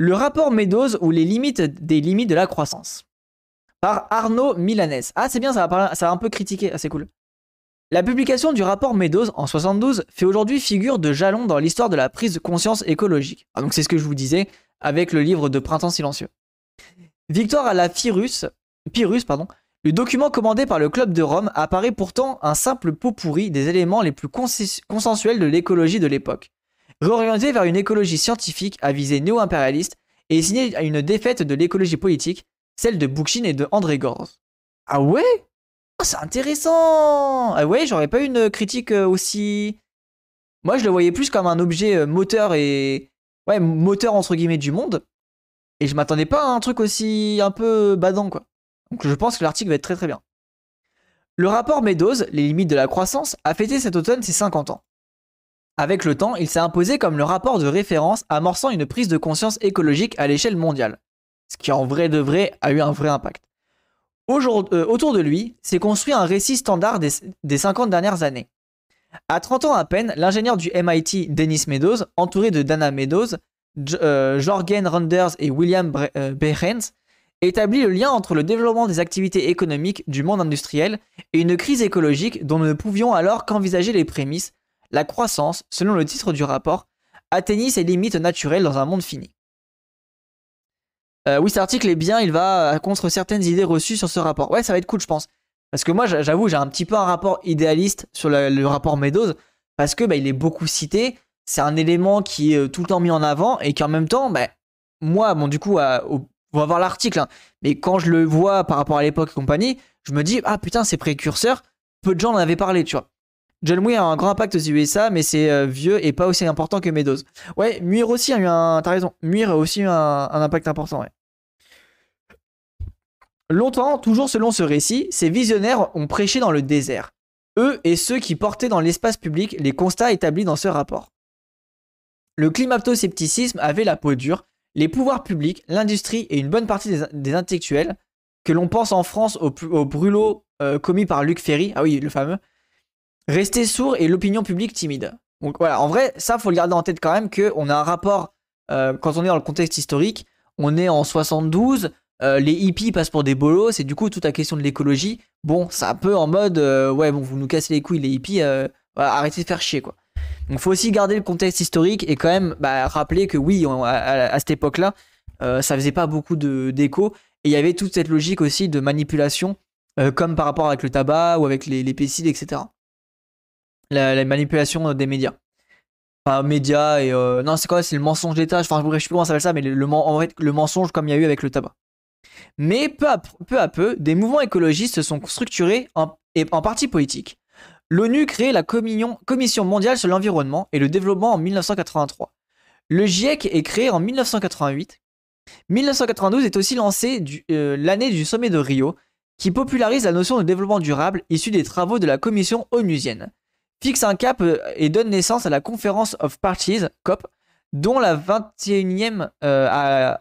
Le rapport Meadows ou les limites des limites de la croissance. Par Arnaud Milanès. Ah, c'est bien, ça va, un peu critiquer. Ah, c'est cool. La publication du rapport Meadows en 72 fait aujourd'hui figure de jalon dans l'histoire de la prise de conscience écologique. Ah, donc c'est ce que je vous disais avec le livre de Printemps silencieux. Victoire à la Pyrrhus, Pyrrhus pardon, le document commandé par le Club de Rome apparaît pourtant un simple pot pourri des éléments les plus consensuels de l'écologie de l'époque. Réorienté vers une écologie scientifique à visée néo-impérialiste et signé à une défaite de l'écologie politique, celle de Bookchin et de André Gorz. Ah ouais? Ah, C'est intéressant Ah ouais, j'aurais pas une critique euh, aussi... Moi, je le voyais plus comme un objet euh, moteur et... Ouais, moteur entre guillemets du monde. Et je m'attendais pas à un truc aussi un peu badant, quoi. Donc je pense que l'article va être très très bien. Le rapport Meadows, les limites de la croissance, a fêté cet automne ses 50 ans. Avec le temps, il s'est imposé comme le rapport de référence amorçant une prise de conscience écologique à l'échelle mondiale. Ce qui en vrai de vrai a eu un vrai impact. Euh, autour de lui s'est construit un récit standard des, 50 dernières années. À 30 ans à peine, l'ingénieur du MIT Dennis Meadows, entouré de Dana Meadows, euh, Jorgen Randers et William euh, Behrens, établit le lien entre le développement des activités économiques du monde industriel et une crise écologique dont nous ne pouvions alors qu'envisager les prémices, la croissance, selon le titre du rapport, atteignit ses limites naturelles dans un monde fini. Euh, oui, cet article est bien, il va contre certaines idées reçues sur ce rapport. Ouais, ça va être cool, je pense. Parce que moi, j'avoue, j'ai un petit peu un rapport idéaliste sur le, rapport Meadows, parce que bah, il est beaucoup cité, c'est un élément qui est euh, tout le temps mis en avant, et qu'en même temps, bah, moi, bon, du coup, on va voir l'article, hein. mais quand je le vois par rapport à l'époque et compagnie, je me dis, ah putain, c'est précurseur, peu de gens en avaient parlé, tu vois. John a un grand impact aux USA, mais c'est euh, vieux et pas aussi important que Meadows. Ouais, Muir aussi a eu un. T'as raison, Muir a aussi eu un, impact important, ouais. Longtemps, toujours selon ce récit, ces visionnaires ont prêché dans le désert. Eux et ceux qui portaient dans l'espace public les constats établis dans ce rapport. Le climato-scepticisme avait la peau dure, les pouvoirs publics, l'industrie et une bonne partie des, intellectuels, que l'on pense en France au, brûlot euh, commis par Luc Ferry, ah oui, le fameux, restaient sourds et l'opinion publique timide. Donc voilà, en vrai, ça, faut le garder en tête quand même qu'on a un rapport, euh, quand on est dans le contexte historique, on est en 72, euh, les hippies passent pour des bolos, c'est du coup toute la question de l'écologie. Bon, c'est un peu en mode, ouais, bon, vous nous cassez les couilles, les hippies, arrêtez de faire chier, quoi. Donc faut aussi garder le contexte historique et quand même bah, rappeler que oui, à, cette époque-là, euh, ça faisait pas beaucoup d'écho et il y avait toute cette logique aussi de manipulation, euh, comme par rapport avec le tabac ou avec les, les pesticides, etc. La, manipulation des médias. Enfin, médias et euh, non, c'est quoi C'est le mensonge d'État. Enfin, je sais plus comment ça s'appelle ça, mais le, en fait, le mensonge comme il y a eu avec le tabac. Mais peu à peu, des mouvements écologistes se sont structurés en, en partie politiques l'ONU crée la Commission mondiale sur l'environnement et le développement en 1983. Le GIEC est créé en 1988. 1992 est aussi lancé euh, l'année du sommet de Rio, qui popularise la notion de développement durable issue des travaux de la commission onusienne, fixe un cap euh, et donne naissance à la Conference of Parties, COP, dont la 21e, euh, a,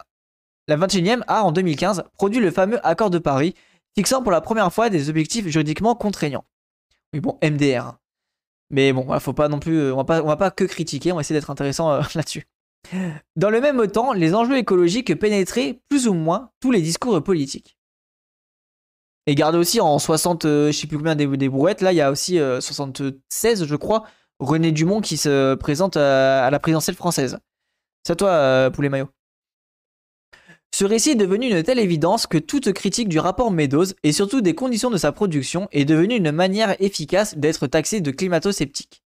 la 21e a en 2015 produit le fameux accord de Paris, fixant pour la première fois des objectifs juridiquement contraignants. Oui, bon, MDR. Mais bon, faut pas non plus, euh, on va pas, on va pas que critiquer, on va essayer d'être intéressant euh, là-dessus. Dans le même temps, les enjeux écologiques pénétraient plus ou moins tous les discours politiques. Et gardez aussi en 60, euh, je sais plus combien des, brouettes, là il y a aussi 76, je crois, René Dumont qui se présente à, la présidentielle française. C'est à toi, Poulet Maillot. Ce récit est devenu une telle évidence que toute critique du rapport Meadows et surtout des conditions de sa production est devenue une manière efficace d'être taxé de climato-sceptique.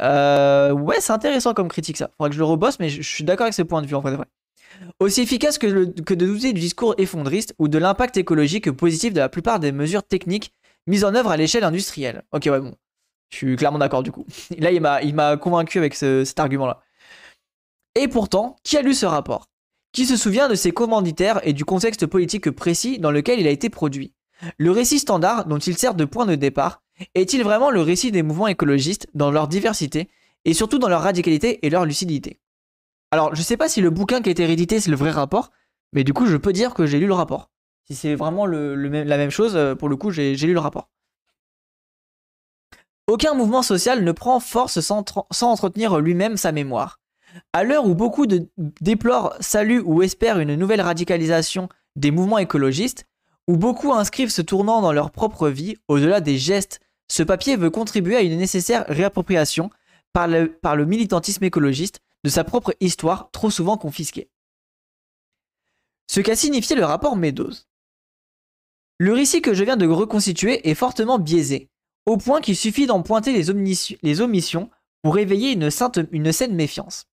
Euh, ouais, c'est intéressant comme critique ça. Faudrait que je le rebosse, mais je, suis d'accord avec ce point de vue en fait. Aussi efficace que, que de douter du discours effondriste ou de l'impact écologique positif de la plupart des mesures techniques mises en œuvre à l'échelle industrielle. Ok, ouais, bon. Je suis clairement d'accord du coup. Là, il m'a convaincu avec cet argument-là. Et pourtant, qui a lu ce rapport? Qui se souvient de ses commanditaires et du contexte politique précis dans lequel il a été produit? Le récit standard dont il sert de point de départ est-il vraiment le récit des mouvements écologistes dans leur diversité et surtout dans leur radicalité et leur lucidité? Alors, je sais pas si le bouquin qui a été réédité c'est le vrai rapport, mais du coup, je peux dire que j'ai lu le rapport. Si c'est vraiment la même chose, euh, pour le coup, j'ai lu le rapport. Aucun mouvement social ne prend force sans, entretenir lui-même sa mémoire. À l'heure où beaucoup déplorent, saluent ou espèrent une nouvelle radicalisation des mouvements écologistes, où beaucoup inscrivent ce tournant dans leur propre vie, au-delà des gestes, ce papier veut contribuer à une nécessaire réappropriation par le militantisme écologiste de sa propre histoire trop souvent confisquée. Ce qu'a signifié le rapport Meadows. Le récit que je viens de reconstituer est fortement biaisé, au point qu'il suffit d'en pointer les, omissions pour réveiller une, une saine méfiance.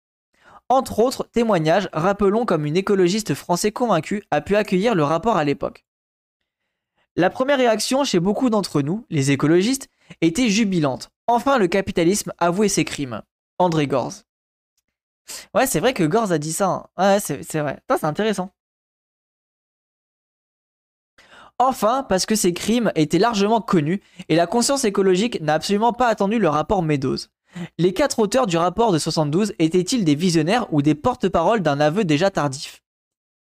Entre autres témoignages, rappelons comme une écologiste français convaincue a pu accueillir le rapport à l'époque. La première réaction chez beaucoup d'entre nous, les écologistes, était jubilante. Enfin, le capitalisme avouait ses crimes. André Gorz. Ouais, c'est vrai que Gorz a dit ça. Hein. Ouais, c'est vrai. Ça, c'est intéressant. Enfin, parce que ces crimes étaient largement connus et la conscience écologique n'a absolument pas attendu le rapport Meadows. Les quatre auteurs du rapport de 72 étaient-ils des visionnaires ou des porte-paroles d'un aveu déjà tardif?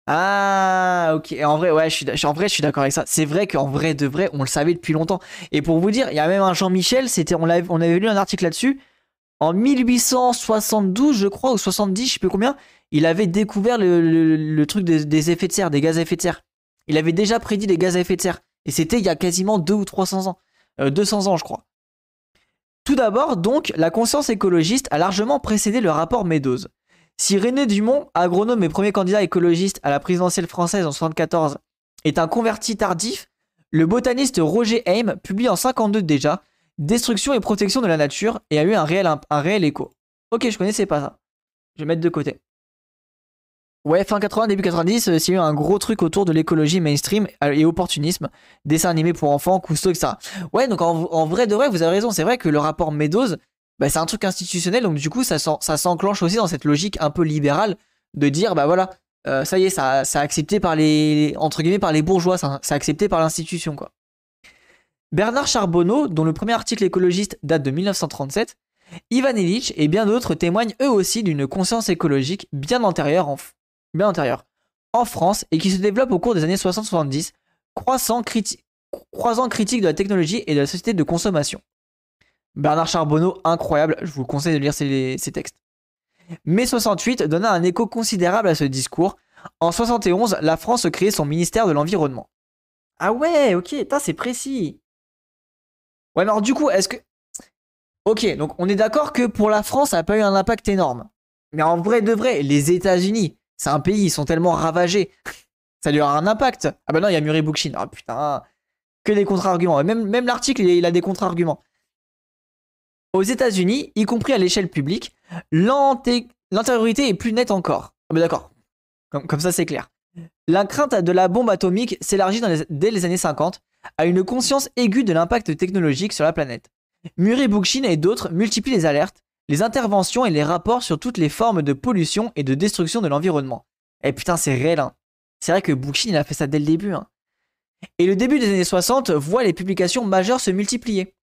Ah, ok. En vrai, ouais, en vrai, je suis d'accord avec ça. C'est vrai qu'en vrai, de vrai, on le savait depuis longtemps. Et pour vous dire, il y a même un Jean-Michel, on, on avait lu un article là-dessus. En 1872, je crois, ou 70, je sais plus combien, il avait découvert le, truc des, effets de serre, des gaz à effet de serre. Il avait déjà prédit les gaz à effet de serre. Et c'était il y a quasiment 2 ou 300 ans. 200 euh, ans, je crois. Tout d'abord, donc, la conscience écologiste a largement précédé le rapport Meadows. Si René Dumont, agronome et premier candidat écologiste à la présidentielle française en 1974, est un converti tardif, le botaniste Roger Haim publie en 52 déjà Destruction et protection de la nature et a eu un réel, un, réel écho. Ok, je connaissais pas ça. Je vais mettre de côté. Ouais, fin 80, début 90, euh, c'est eu un gros truc autour de l'écologie mainstream euh, et opportunisme, dessin animé pour enfants, Cousteau, etc. Ouais, donc en, vrai de vrai, vous avez raison, c'est vrai que le rapport Meadows, bah, c'est un truc institutionnel, donc du coup, ça, ça s'enclenche aussi dans cette logique un peu libérale de dire, bah voilà, euh, ça y est, ça, ça accepté par les, entre guillemets, par les bourgeois, ça, ça accepté par l'institution, quoi. Bernard Charbonneau, dont le premier article écologiste date de 1937, Ivan Illich et bien d'autres témoignent eux aussi d'une conscience écologique bien antérieure en, France et qui se développe au cours des années 60-70, croissant, croisant critique de la technologie et de la société de consommation. Bernard Charbonneau, incroyable, je vous conseille de lire ses, textes. Mai 68 donna un écho considérable à ce discours. En 71, la France créait son ministère de l'Environnement. Ah ouais, ok, c'est précis. Ouais, alors du coup, est-ce que... Ok, donc on est d'accord que pour la France, ça n'a pas eu un impact énorme. Mais en vrai de vrai, les États-Unis, c'est un pays, ils sont tellement ravagés. ça lui aura un impact. Ah bah non, il y a Murray Bookchin. Ah putain, que des contre-arguments. Même, même l'article, il a des contre-arguments. Aux États-Unis, y compris à l'échelle publique, l'antériorité est plus nette encore. Ah bah d'accord, comme, ça c'est clair. La crainte de la bombe atomique s'élargit dès les années 50 à une conscience aiguë de l'impact technologique sur la planète. Murray Bookchin et d'autres multiplient les alertes, les interventions et les rapports sur toutes les formes de pollution et de destruction de l'environnement. Et eh putain, c'est réel, hein. C'est vrai que Bookchin, il a fait ça dès le début, hein. Et le début des années 60 voit les publications majeures se multiplier.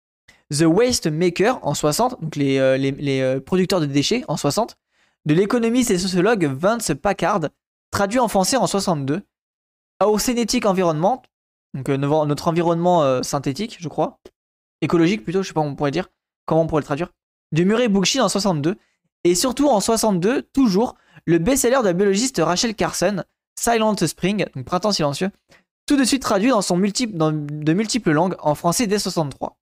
The Waste Maker en 60, donc les, euh, euh, producteurs de déchets en 60, de l'économiste et sociologue Vince Packard, traduit en français en 62, Our Synthétique Environnement, donc euh, notre environnement synthétique, je crois, écologique plutôt, je sais pas comment on pourrait dire, comment on pourrait le traduire, de Murray Bookchin en 62, et surtout en 62, toujours, le best-seller de la biologiste Rachel Carson, Silent Spring, donc Printemps silencieux, tout de suite traduit dans, son dans de multiples langues en français dès 63.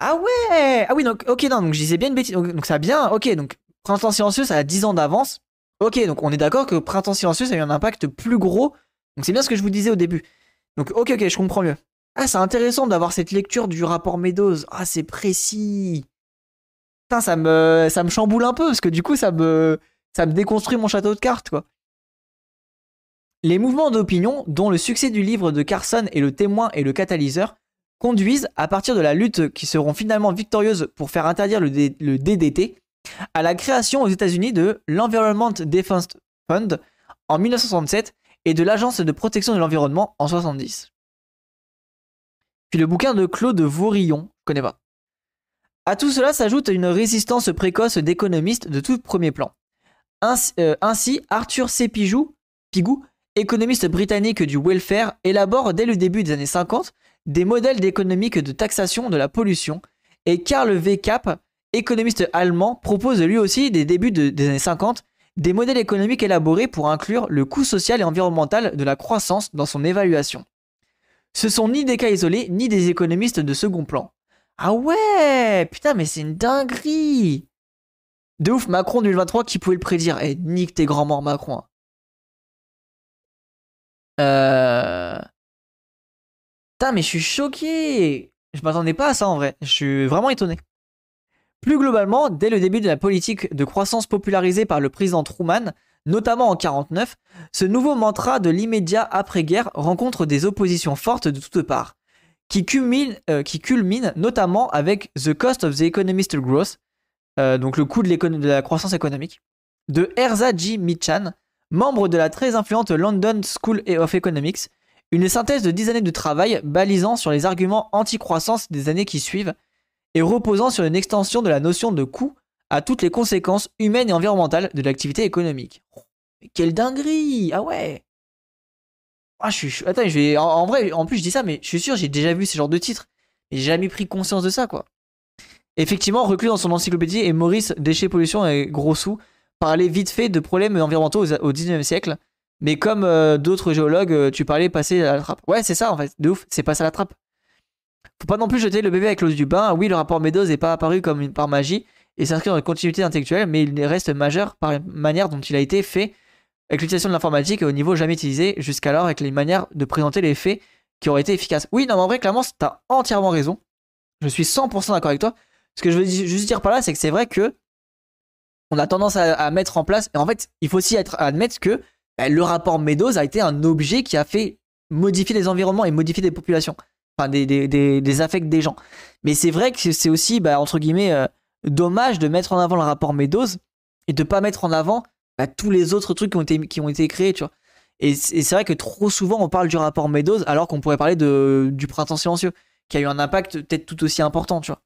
Ah ouais Ah oui, donc, ok, non, donc je disais bien une bêtise. Donc, ça a bien, ok, donc Printemps silencieux, ça a 10 ans d'avance. Ok, donc on est d'accord que Printemps silencieux, ça a eu un impact plus gros. Donc c'est bien ce que je vous disais au début. Donc ok, ok, je comprends mieux. Ah, c'est intéressant d'avoir cette lecture du rapport Meadows. Ah, c'est précis. Putain, ça me, ça me chamboule un peu, parce que du coup, ça me, ça me déconstruit mon château de cartes, quoi. Les mouvements d'opinion, dont le succès du livre de Carson est le témoin et le catalyseur, conduisent, à partir de la lutte qui seront finalement victorieuses pour faire interdire le, DDT, à la création aux États-Unis de l'Environment Defense Fund en 1967 et de l'Agence de protection de l'environnement en 70. Puis le bouquin de Claude Vaurillon, je connais pas. À tout cela s'ajoute une résistance précoce d'économistes de tout premier plan. Ainsi, euh, Arthur C. Pigou, économiste britannique du welfare, élabore dès le début des années 50 des modèles d'économique de taxation de la pollution, et Karl V. Kapp économiste allemand, propose lui aussi, des débuts des années 50, des modèles économiques élaborés pour inclure le coût social et environnemental de la croissance dans son évaluation. Ce sont ni des cas isolés, ni des économistes de second plan. Ah ouais Putain, mais c'est une dinguerie De ouf, Macron 2023, qui pouvait le prédire Eh, nique tes grands morts, Macron. Euh... Putain, mais je suis choqué Je m'attendais pas à ça en vrai. Je suis vraiment étonné. Plus globalement, dès le début de la politique de croissance popularisée par le président Truman, notamment en 49, ce nouveau mantra de l'immédiat après-guerre rencontre des oppositions fortes de toutes parts, qui culmine, euh, notamment avec The Cost of the Economist Growth, euh, donc le coût de, de, la croissance économique, de Erza G. Michan, membre de la très influente London School of Economics, une synthèse de dix années de travail balisant sur les arguments anti-croissance des années qui suivent, et reposant sur une extension de la notion de coût à toutes les conséquences humaines et environnementales de l'activité économique. Mais quelle dinguerie Ah ouais ah. Attends, je vais... En, vrai, en plus je dis ça, mais je suis sûr, j'ai déjà vu ce genre de titre. Mais j'ai jamais pris conscience de ça, quoi. Effectivement, reclus dans son encyclopédie, et Maurice, déchets, pollution et gros sous, parlait vite fait de problèmes environnementaux au 19e siècle. Mais comme euh, d'autres géologues, euh, tu parlais passer à la trappe. Ouais, c'est ça en fait, de ouf, c'est passer à la trappe. Faut pas non plus jeter le bébé avec l'eau du bain. Oui, le rapport Meadows n'est pas apparu comme par magie et s'inscrit dans une continuité intellectuelle, mais il reste majeur par la manière dont il a été fait avec l'utilisation de l'informatique au niveau jamais utilisé jusqu'alors avec les manières de présenter les faits qui auraient été efficaces. Oui, non, mais en vrai, clairement, t'as entièrement raison. Je suis 100% d'accord avec toi. Ce que je veux juste dire par là, c'est que c'est vrai que on a tendance à, mettre en place, et en fait, il faut aussi être, admettre que bah, le rapport Meadows a été un objet qui a fait modifier les environnements et modifier des populations enfin des, des, des, affects des gens. Mais c'est vrai que c'est aussi, bah, entre guillemets, euh, dommage de mettre en avant le rapport Meadows et de pas mettre en avant bah, tous les autres trucs qui ont été, qui ont été créés, tu vois. Et c'est vrai que trop souvent on parle du rapport Meadows alors qu'on pourrait parler de, du printemps silencieux, qui a eu un impact peut-être tout aussi important, tu vois.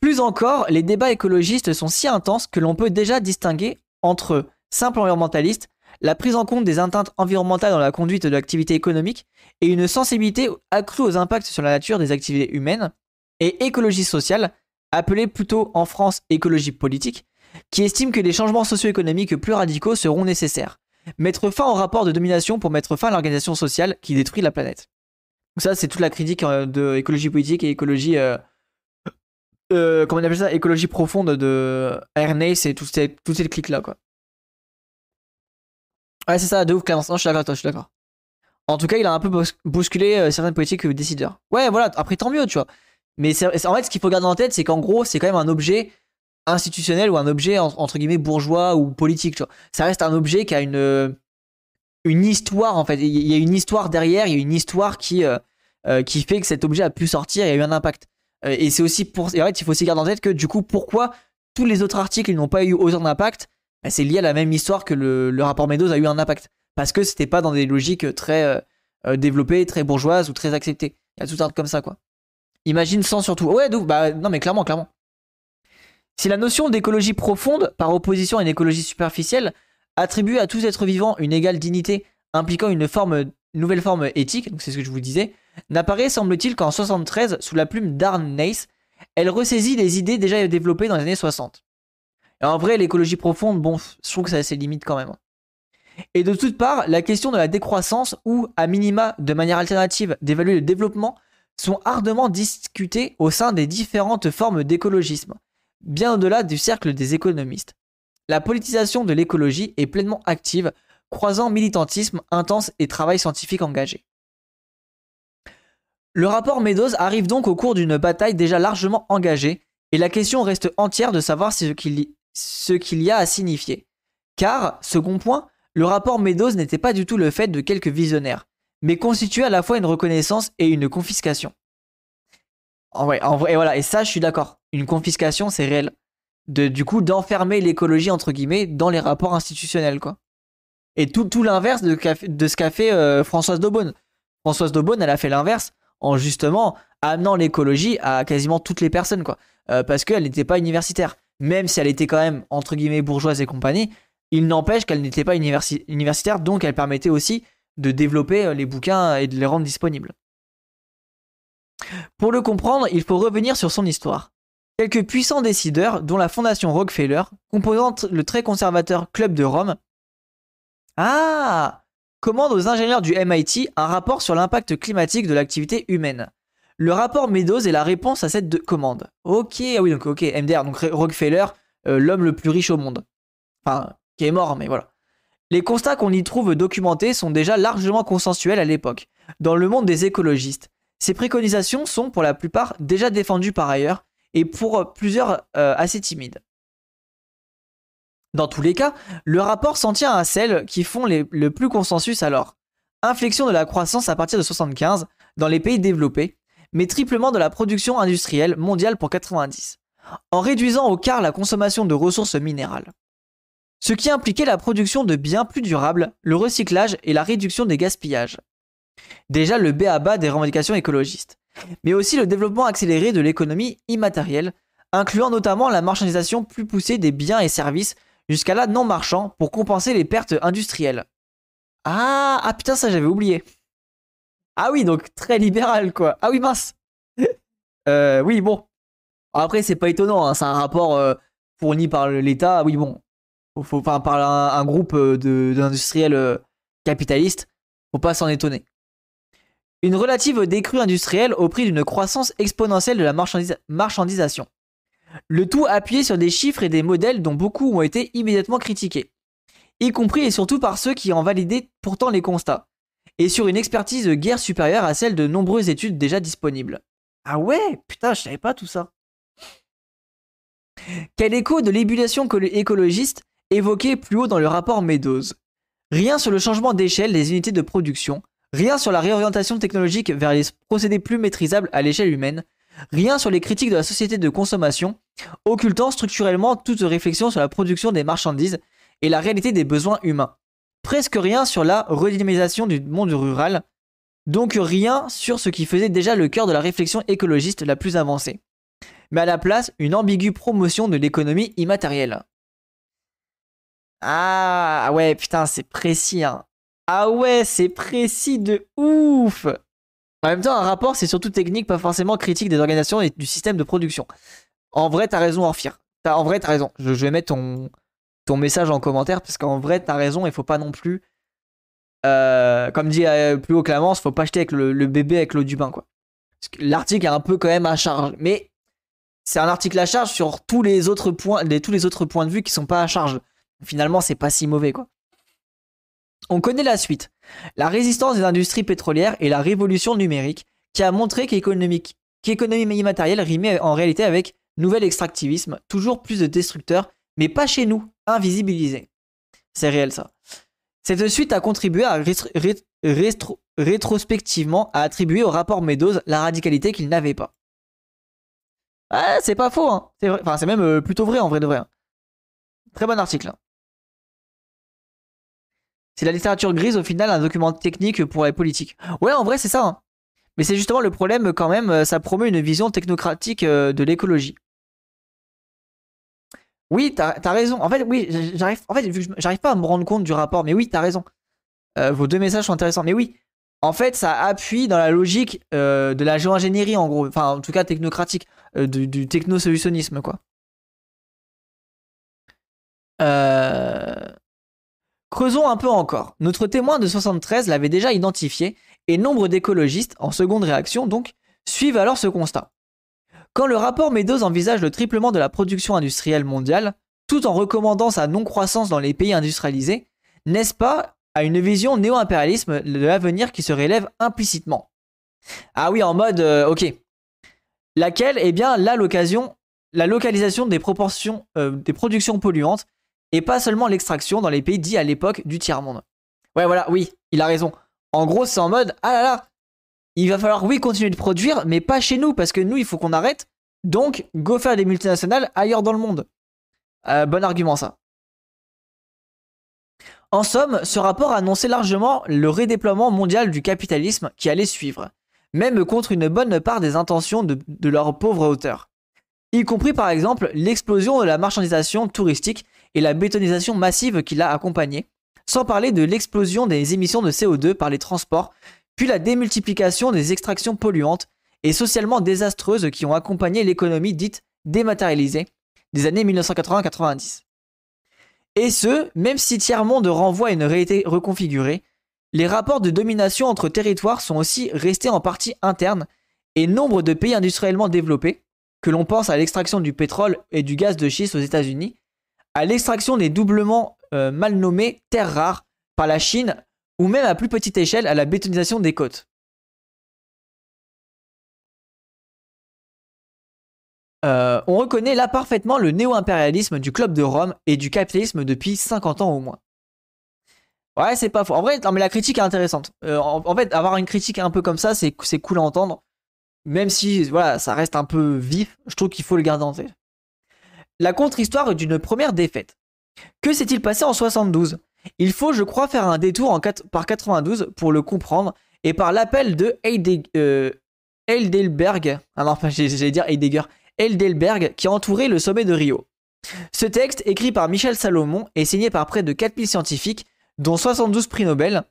Plus encore, les débats écologistes sont si intenses que l'on peut déjà distinguer entre simples environnementalistes la prise en compte des atteintes environnementales dans la conduite de l'activité économique et une sensibilité accrue aux impacts sur la nature des activités humaines, et écologie sociale, appelée plutôt en France écologie politique, qui estime que des changements socio-économiques plus radicaux seront nécessaires. Mettre fin au rapport de domination pour mettre fin à l'organisation sociale qui détruit la planète. Donc ça, c'est toute la critique euh, de écologie politique et écologie... Euh, euh, comment on appelle ça? Écologie profonde de Ernest et toutes ces, ces clics-là, quoi. Ouais, c'est ça, de ouf, Clémence. Non, je suis d'accord, je suis d'accord. En tout cas, il a un peu bousculé euh, certaines politiques ou décideurs. Ouais, voilà, après, tant mieux, tu vois. Mais en fait, ce qu'il faut garder en tête, c'est qu'en gros, c'est quand même un objet institutionnel ou un objet, entre guillemets, bourgeois ou politique, tu vois. Ça reste un objet qui a une, euh, une histoire, en fait. Il y a une histoire derrière, il y a une histoire qui, euh, qui fait que cet objet a pu sortir et a eu un impact. et c'est aussi pour. Et en fait, il faut aussi garder en tête que, du coup, pourquoi tous les autres articles n'ont pas eu autant d'impact bah, c'est lié à la même histoire que le, rapport Meadows a eu un impact. Parce que c'était pas dans des logiques très euh, euh, développées, très bourgeoises ou très acceptées. Il y a tout un truc comme ça, quoi. Imagine sans surtout. Ouais, bah non, mais clairement, clairement. Si la notion d'écologie profonde, par opposition à une écologie superficielle, attribue à tous êtres vivants une égale dignité impliquant une, forme, nouvelle forme éthique, donc c'est ce que je vous disais, n'apparaît, semble-t-il, qu'en 73, sous la plume d'Arne Nace, elle ressaisit les idées déjà développées dans les années 60 en vrai, l'écologie profonde, bon, je trouve que ça a ses limites quand même. Et de toute part, la question de la décroissance ou, à minima, de manière alternative, d'évaluer le développement sont ardemment discutées au sein des différentes formes d'écologisme, bien au-delà du cercle des économistes. La politisation de l'écologie est pleinement active, croisant militantisme intense et travail scientifique engagé. Le rapport Meadows arrive donc au cours d'une bataille déjà largement engagée, et la question reste entière de savoir si ce qu'il ce qu'il y a à signifier. Car, second point, le rapport Meadows n'était pas du tout le fait de quelques visionnaires, mais constituait à la fois une reconnaissance et une confiscation. En vrai, en vrai, voilà, et ça, je suis d'accord. Une confiscation, c'est réel. De, du coup, d'enfermer l'écologie, entre guillemets, dans les rapports institutionnels, quoi. Et tout, tout l'inverse de, de, ce qu'a fait euh, Françoise Daubonne. Françoise Daubonne, elle a fait l'inverse en justement amenant l'écologie à quasiment toutes les personnes, quoi. Euh, parce qu'elle n'était pas universitaire même si elle était quand même entre guillemets bourgeoise et compagnie, il n'empêche qu'elle n'était pas universitaire, donc elle permettait aussi de développer euh, les bouquins et de les rendre disponibles. Pour le comprendre, il faut revenir sur son histoire. quelques puissants décideurs, dont la fondation Rockefeller, composant le très conservateur Club de Rome, ah commande aux ingénieurs du MIT un rapport sur l'impact climatique de l'activité humaine. Le rapport Meadows est la réponse à cette commande. Ok, ah oui, donc ok, MDR, donc Rockefeller, euh, l'homme le plus riche au monde. Enfin, qui est mort, mais voilà. Les constats qu'on y trouve documentés sont déjà largement consensuels à l'époque, dans le monde des écologistes. Ces préconisations sont pour la plupart déjà défendues par ailleurs, et pour plusieurs euh, assez timides. Dans tous les cas, le rapport s'en tient à celles qui font le plus consensus alors. Inflexion de la croissance à partir de 75 dans les pays développés, mais triplement de la production industrielle mondiale pour 90, en réduisant au quart la consommation de ressources minérales. Ce qui impliquait la production de biens plus durables, le recyclage et la réduction des gaspillages. Déjà le B à bas des revendications écologistes, mais aussi le développement accéléré de l'économie immatérielle, incluant notamment la marchandisation plus poussée des biens et services jusqu'à là non marchand pour compenser les pertes industrielles. Ah, ah putain, ça j'avais oublié. Ah oui, donc très libéral quoi. Ah oui, mince. euh, oui, bon. Après, c'est pas étonnant, hein, c'est un rapport euh, fourni par l'État. Oui, bon. Faut, enfin, par un, groupe euh, d'industriels euh, capitalistes. Faut pas s'en étonner. Une relative décrue industrielle au prix d'une croissance exponentielle de la marchandisation. Le tout appuyé sur des chiffres et des modèles dont beaucoup ont été immédiatement critiqués, y compris et surtout par ceux qui en validaient pourtant les constats, et sur une expertise de guerre supérieure à celle de nombreuses études déjà disponibles. Ah ouais, putain, je savais pas tout ça. Quel écho de l'ébullition écologiste évoqué plus haut dans le rapport Meadows. Rien sur le changement d'échelle des unités de production, rien sur la réorientation technologique vers les procédés plus maîtrisables à l'échelle humaine, Rien sur les critiques de la société de consommation, occultant structurellement toute réflexion sur la production des marchandises et la réalité des besoins humains. Presque rien sur la redynamisation du monde rural, donc rien sur ce qui faisait déjà le cœur de la réflexion écologiste la plus avancée. Mais à la place, une ambiguë promotion de l'économie immatérielle. Ah ouais, putain, c'est précis. Hein. Ah ouais, c'est précis de ouf. En même temps, un rapport, c'est surtout technique, pas forcément critique des organisations et du système de production. En vrai, t'as raison. As, en vrai, t'as raison. Je, vais mettre ton, ton message en commentaire parce qu'en vrai, t'as raison. Il faut pas non plus, euh, comme dit euh, plus haut Clamence, faut pas jeter avec le, bébé avec l'eau du bain, quoi. L'article est un peu quand même à charge, mais c'est un article à charge sur tous les autres points, tous les autres points de vue qui sont pas à charge. Finalement, c'est pas si mauvais, quoi. On connaît la suite. La résistance des industries pétrolières et la révolution numérique qui a montré qu'économie immatérielle rimait en réalité avec nouvel extractivisme, toujours plus de destructeurs, mais pas chez nous, invisibilisés. C'est réel ça. Cette suite a contribué à rétrospectivement à attribuer au rapport Meadows la radicalité qu'il n'avait pas. Ah, c'est pas faux, hein. C'est Enfin, c'est même euh, plutôt vrai en vrai de vrai. Hein. Très bon article. Hein. C'est la littérature grise au final un document technique pour les politiques. Ouais, en vrai, c'est ça. Hein. Mais c'est justement le problème quand même, euh, ça promeut une vision technocratique euh, de l'écologie. Oui, t'as as raison. En fait, oui, j'arrive. En fait, j'arrive pas à me rendre compte du rapport, mais oui, t'as raison. Euh, vos deux messages sont intéressants. Mais oui, en fait, ça appuie dans la logique de la géo-ingénierie, en gros. Enfin, en tout cas, technocratique, du, du techno-solutionnisme, quoi. Euh... Creusons un peu encore. Notre témoin de 73 l'avait déjà identifié, et nombre d'écologistes, en seconde réaction donc, suivent alors ce constat. Quand le rapport Meadows envisage le triplement de la production industrielle mondiale, tout en recommandant sa non-croissance dans les pays industrialisés, n'est-ce pas à une vision néo-impérialisme de l'avenir qui se relève implicitement? Ah oui, en mode, euh, ok. Laquelle est bien là l'occasion, la localisation des proportions, euh, des productions polluantes et pas seulement l'extraction dans les pays dits à l'époque du tiers-monde. Ouais, voilà, oui, il a raison. En gros, c'est en mode, ah là là, il va falloir, oui, continuer de produire, mais pas chez nous, parce que nous, il faut qu'on arrête. Donc, go faire des multinationales ailleurs dans le monde. Euh, bon argument, ça. En somme, ce rapport annonçait largement le redéploiement mondial du capitalisme qui allait suivre, même contre une bonne part des intentions de, de leurs pauvres auteurs. Y compris par exemple l'explosion de la marchandisation touristique et la bétonisation massive qui l'a accompagné, sans parler de l'explosion des émissions de CO2 par les transports, puis la démultiplication des extractions polluantes et socialement désastreuses qui ont accompagné l'économie dite dématérialisée des années 1980-90. Et ce, même si Tiers-Monde renvoie à une réalité reconfigurée, les rapports de domination entre territoires sont aussi restés en partie internes et nombre de pays industriellement développés, que l'on pense à l'extraction du pétrole et du gaz de schiste aux États-Unis, à l'extraction des doublement euh, mal nommées terres rares par la Chine ou même à plus petite échelle à la bétonisation des côtes. Euh, on reconnaît là parfaitement le néo-impérialisme du Club de Rome et du capitalisme depuis 50 ans au moins. Ouais, c'est pas faux. En vrai, mais la critique est intéressante. Euh, en, fait, avoir une critique un peu comme ça, c'est cool à entendre. Même si, voilà, ça reste un peu vif, je trouve qu'il faut le garder en tête. La contre-histoire d'une première défaite. Que s'est-il passé en 72 Il faut, je crois, faire un détour par 92 pour le comprendre et par l'appel de euh, ah non, j'allais dire Heidegger, Heidelberg qui a entouré le sommet de Rio. Ce texte, écrit par Michel Salomon et signé par près de 4000 scientifiques, dont 72 prix Nobel,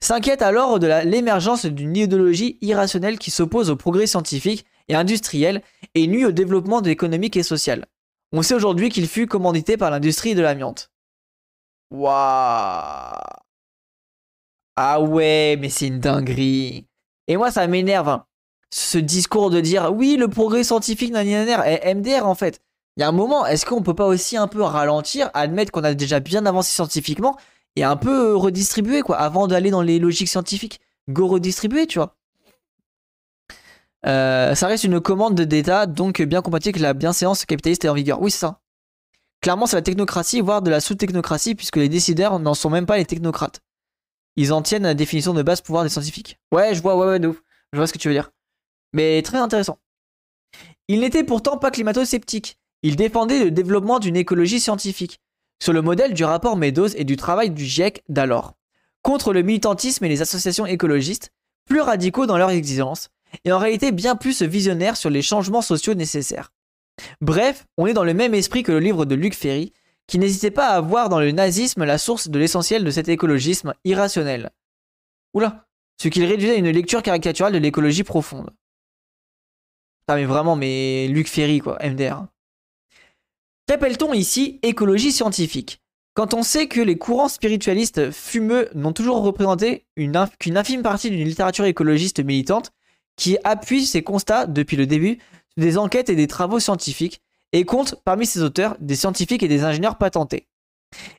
s'inquiète alors de l'émergence d'une idéologie irrationnelle qui s'oppose au progrès scientifique et industriel et nuit au développement économique et social. On sait aujourd'hui qu'il fut commandité par l'industrie de l'amiante. Waouh Ah ouais, mais c'est une dinguerie. Et moi, ça m'énerve. Hein ce discours de dire oui, le progrès scientifique, nanana, et MDR en fait. Il y a un moment, est-ce qu'on peut pas aussi un peu ralentir, admettre qu'on a déjà bien avancé scientifiquement et un peu redistribuer quoi, avant d'aller dans les logiques scientifiques? Go redistribuer, tu vois. Euh, ça reste une commande d'État, donc bien compatible que la bienséance capitaliste est en vigueur. Oui, c'est ça. Clairement, c'est la technocratie, voire de la sous-technocratie, puisque les décideurs n'en sont même pas les technocrates. Ils en tiennent à la définition de base pouvoir des scientifiques. Ouais, je vois, ouais, ouais, de ouf. Je vois ce que tu veux dire mais très intéressant. Il n'était pourtant pas climato-sceptique. Il défendait le développement d'une écologie scientifique, sur le modèle du rapport Meadows et du travail du GIEC d'alors, contre le militantisme et les associations écologistes, plus radicaux dans leurs exigences, et en réalité bien plus visionnaires sur les changements sociaux nécessaires. Bref, on est dans le même esprit que le livre de Luc Ferry, qui n'hésitait pas à voir dans le nazisme la source de l'essentiel de cet écologisme irrationnel. Oula, ce qu'il réduisait à une lecture caricaturale de l'écologie profonde mais vraiment, mais Luc Ferry, quoi, MDR. Qu'appelle-t-on ici écologie scientifique? Quand on sait que les courants spiritualistes fumeux n'ont toujours représenté qu'une infime partie d'une littérature écologiste militante qui appuie ses constats depuis le début des enquêtes et des travaux scientifiques et compte parmi ses auteurs des scientifiques et des ingénieurs patentés.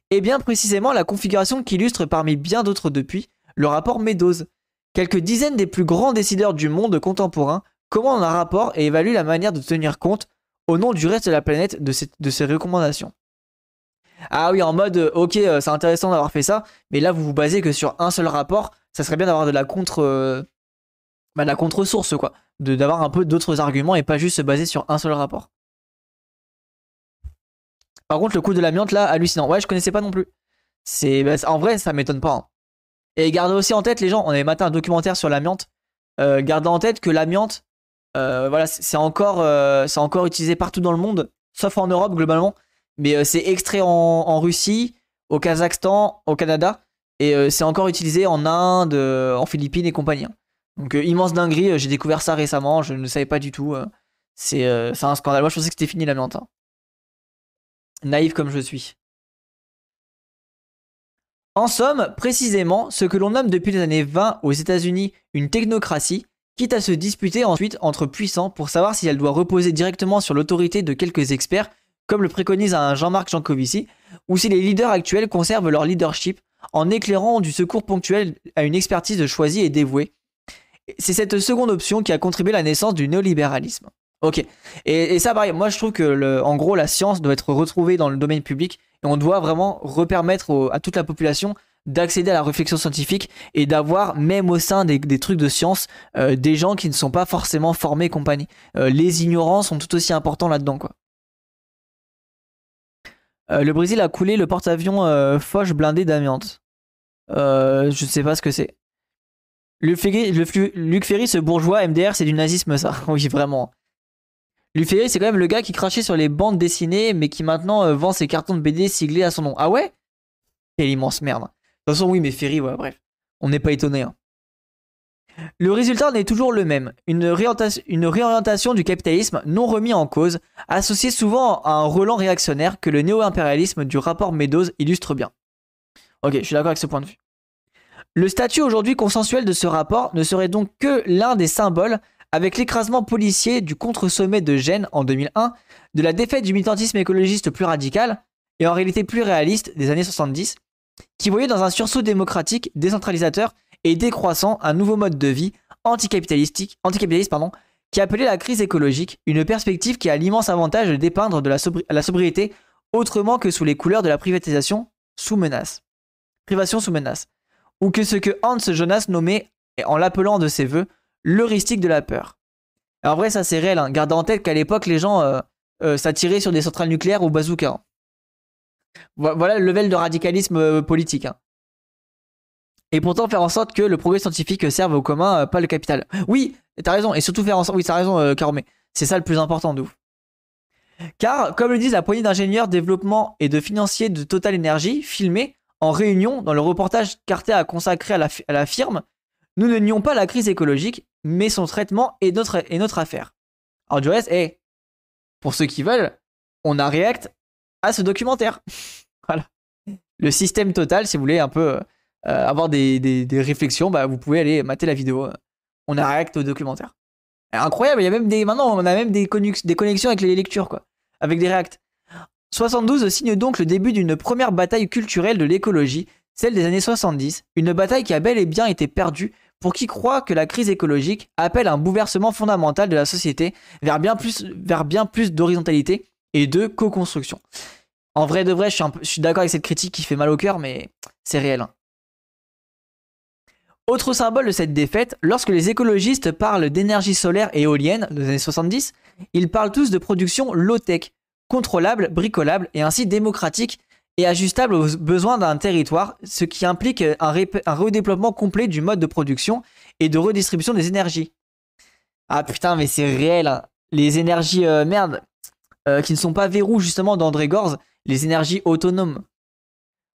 Et bien précisément la configuration qui illustre parmi bien d'autres depuis le rapport Meadows. Quelques dizaines des plus grands décideurs du monde contemporain comment on a rapport et évalue la manière de tenir compte au nom du reste de la planète de, ces recommandations. Ah oui, en mode, euh, ok, euh, c'est intéressant d'avoir fait ça, mais là vous vous basez que sur un seul rapport, ça serait bien d'avoir de la contre, euh, bah, la contre-source quoi, d'avoir un peu d'autres arguments et pas juste se baser sur un seul rapport. Par contre, le coup de l'amiante là, hallucinant. Ouais, je connaissais pas non plus. C'est, bah, en vrai, ça m'étonne pas. Hein. Et gardez aussi en tête les gens, on avait matin un documentaire sur l'amiante. gardez en tête que l'amiante, euh, voilà, c'est encore, euh, c'est encore utilisé partout dans le monde, sauf en Europe globalement. Mais euh, c'est extrait en, Russie, au Kazakhstan, au Canada, et c'est encore utilisé en Inde, en Philippines et compagnie. Hein. Donc immense dinguerie, j'ai découvert ça récemment, je ne savais pas du tout. c'est un scandale. Moi je pensais que c'était fini la Hein. Naïf comme je suis. En somme, précisément, ce que l'on nomme depuis les années 20 aux États-Unis une technocratie quitte à se disputer ensuite entre puissants pour savoir si elle doit reposer directement sur l'autorité de quelques experts, comme le préconise un Jean-Marc Jancovici, ou si les leaders actuels conservent leur leadership en éclairant du secours ponctuel à une expertise choisie et dévouée. C'est cette seconde option qui a contribué à la naissance du néolibéralisme. Ok. Et, ça, pareil, moi je trouve que, en gros, la science doit être retrouvée dans le domaine public et on doit vraiment repermettre à toute la population d'accéder à la réflexion scientifique et d'avoir même au sein des, trucs de science euh, des gens qui ne sont pas forcément formés compagnie. Euh, les ignorants sont tout aussi importants là-dedans quoi. Euh, le Brésil a coulé le porte-avions Foch blindé d'amiante. je ne sais pas ce que c'est. Luc Ferry, Luc Ferry, ce bourgeois MDR, c'est du nazisme ça. oui, vraiment. Luc Ferry, c'est quand même le gars qui crachait sur les bandes dessinées, mais qui maintenant vend ses cartons de BD siglés à son nom. Ah ouais? Quelle immense merde. De toute façon, oui, mais Ferry, ouais, bref. On n'est pas étonné. Hein. Le résultat n'est toujours le même, une réorientation, une réorientation du capitalisme non remis en cause, associée souvent à un relan réactionnaire que le néo-impérialisme du rapport Meadows illustre bien. Ok, je suis d'accord avec ce point de vue. Le statut aujourd'hui consensuel de ce rapport ne serait donc que l'un des symboles avec l'écrasement policier du contre-sommet de Gênes en 2001, de la défaite du militantisme écologiste plus radical, et en réalité plus réaliste des années 70, qui voyait dans un sursaut démocratique, décentralisateur et décroissant un nouveau mode de vie anticapitaliste, qui appelait la crise écologique, une perspective qui a l'immense avantage de dépeindre de la, la sobriété autrement que sous les couleurs de la privatisation sous menace. Privation sous menace. Ou que ce que Hans Jonas nommait, en l'appelant de ses voeux, l'heuristique de la peur. en vrai, ça c'est réel. Hein. En tête qu'à l'époque, les gens euh, euh, s'attiraient sur des centrales nucléaires ou bazooka. Hein. Voilà le level de radicalisme euh, politique. Hein. Et pourtant faire en sorte que le progrès scientifique serve au commun, pas le capital. Oui, t'as raison. Et surtout faire en sorte... Oui, t'as raison, Caromé. C'est ça le plus important de Car, comme le disent la poignée d'ingénieurs, développement et de financiers de Total Energy, filmés en réunion dans le reportage Carter a consacré à la, à la firme, nous ne nions pas la crise écologique, mais son traitement est notre, affaire. Alors du reste, pour ceux qui veulent, on a React à ce documentaire. voilà. Le système total, si vous voulez un peu euh, avoir des, réflexions, bah, vous pouvez aller mater la vidéo. On a React au documentaire. Incroyable, il y a même des. Maintenant, on a même des, connexions avec les lectures, quoi. Avec des React. 72 signe donc le début d'une première bataille culturelle de l'écologie, celle des années 70, une bataille qui a bel et bien été perdue pour qui croit que la crise écologique appelle un bouleversement fondamental de la société vers bien plus, d'horizontalité et de co-construction. En vrai de vrai, je suis, d'accord avec cette critique qui fait mal au cœur, mais c'est réel. Hein. Autre symbole de cette défaite, lorsque les écologistes parlent d'énergie solaire et éolienne des années 70, ils parlent tous de production low-tech, contrôlable, bricolable et ainsi démocratique et ajustable aux besoins d'un territoire, ce qui implique un, redéploiement complet du mode de production et de redistribution des énergies. Ah putain, mais c'est réel. Hein. Les énergies euh, merde euh, qui ne sont pas verrous justement d'André Gorz, les énergies autonomes.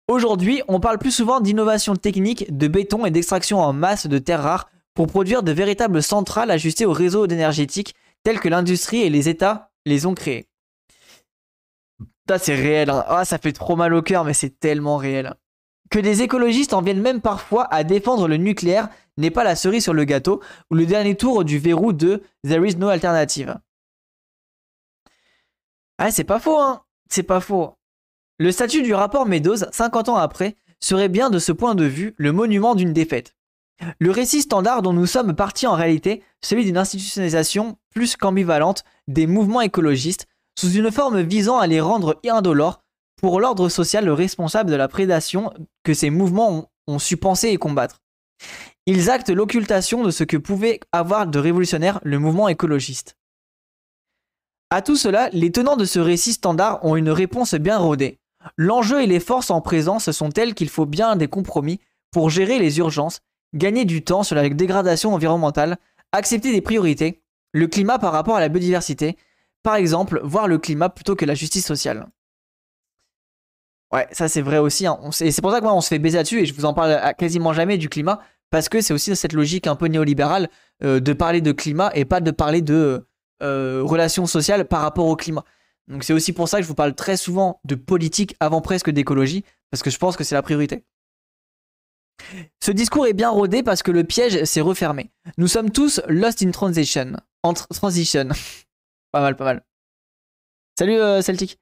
Aujourd'hui, on parle plus souvent d'innovation technique, de béton et d'extraction en masse de terres rares pour produire de véritables centrales ajustées au réseau énergétique telles que l'industrie et les États les ont créées. Ça, c'est réel. Ah, ça fait trop mal au cœur, mais c'est tellement réel. Que des écologistes en viennent même parfois à défendre le nucléaire n'est pas la cerise sur le gâteau ou le dernier tour du verrou de There is no alternative. Ah, c'est pas faux, hein. C'est pas faux. Le statut du rapport Meadows, 50 ans après, serait bien de ce point de vue le monument d'une défaite. Le récit standard dont nous sommes partis en réalité, celui d'une institutionnalisation plus qu'ambivalente des mouvements écologistes, sous une forme visant à les rendre indolores pour l'ordre social responsable de la prédation que ces mouvements ont, su penser et combattre. Ils actent l'occultation de ce que pouvait avoir de révolutionnaire le mouvement écologiste. À tout cela, les tenants de ce récit standard ont une réponse bien rodée. L'enjeu et les forces en présence sont tels qu'il faut bien des compromis pour gérer les urgences, gagner du temps sur la dégradation environnementale, accepter des priorités, le climat par rapport à la biodiversité, par exemple, voir le climat plutôt que la justice sociale. Ouais, ça c'est vrai aussi. Hein. c'est pour ça que moi on se fait baiser là-dessus et je vous en parle quasiment jamais du climat parce que c'est aussi cette logique un peu néolibérale euh, de parler de climat et pas de parler de euh, relations sociales par rapport au climat. Donc c'est aussi pour ça que je vous parle très souvent de politique avant presque d'écologie parce que je pense que c'est la priorité. Ce discours est bien rodé parce que le piège s'est refermé. Nous sommes tous lost in transition. En transition. Pas mal, pas mal. Salut euh, Celtic.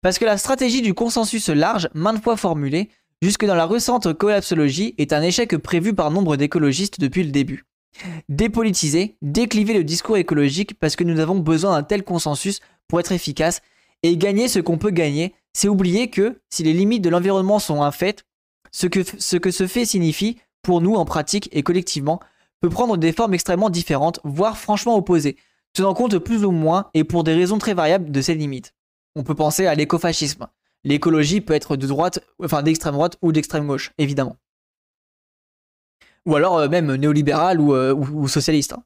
Parce que la stratégie du consensus large, maintes fois formulée, jusque dans la récente collapsologie, est un échec prévu par nombre d'écologistes depuis le début. Dépolitiser, décliver le discours écologique parce que nous avons besoin d'un tel consensus pour être efficace, et gagner ce qu'on peut gagner, c'est oublier que, si les limites de l'environnement sont un fait, ce que, ce que ce fait signifie, pour nous en pratique et collectivement, peut prendre des formes extrêmement différentes, voire franchement opposées, tenant compte plus ou moins et pour des raisons très variables de ses limites. On peut penser à l'écofascisme. L'écologie peut être de droite, enfin d'extrême droite ou d'extrême gauche, évidemment. Ou alors euh, même néolibéral ou, euh, socialiste. Hein.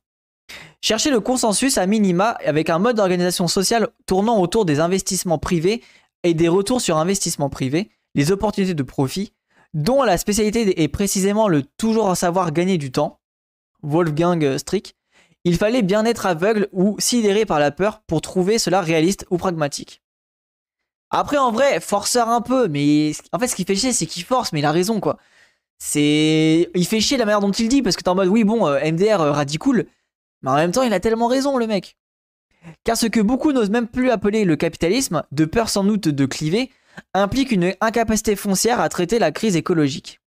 Chercher le consensus à minima avec un mode d'organisation sociale tournant autour des investissements privés et des retours sur investissement privé, les opportunités de profit, dont la spécialité est précisément le toujours savoir gagner du temps, Wolfgang Strick, il fallait bien être aveugle ou sidéré par la peur pour trouver cela réaliste ou pragmatique. Après, en vrai, forceur un peu, mais en fait, ce qui fait chier, c'est qu'il force, mais il a raison, quoi. C'est. Il fait chier la manière dont il dit, parce que t'es en mode, oui, bon, euh, MDR euh, radicool, mais en même temps, il a tellement raison, le mec. Car ce que beaucoup n'osent même plus appeler le capitalisme, de peur sans doute de cliver, implique une incapacité foncière à traiter la crise écologique.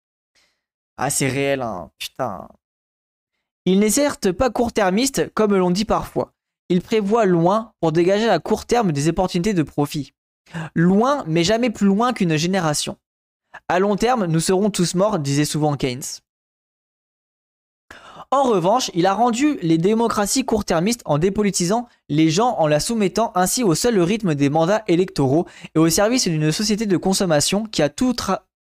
Ah, c'est réel, hein. Putain. Il n'est certes pas court-termiste, comme l'on dit parfois. Il prévoit loin pour dégager à court terme des opportunités de profit. Loin, mais jamais plus loin qu'une génération. À long terme, nous serons tous morts, disait souvent Keynes. En revanche, il a rendu les démocraties court-termistes en dépolitisant les gens en la soumettant ainsi au seul rythme des mandats électoraux et au service d'une société de consommation qui a tout,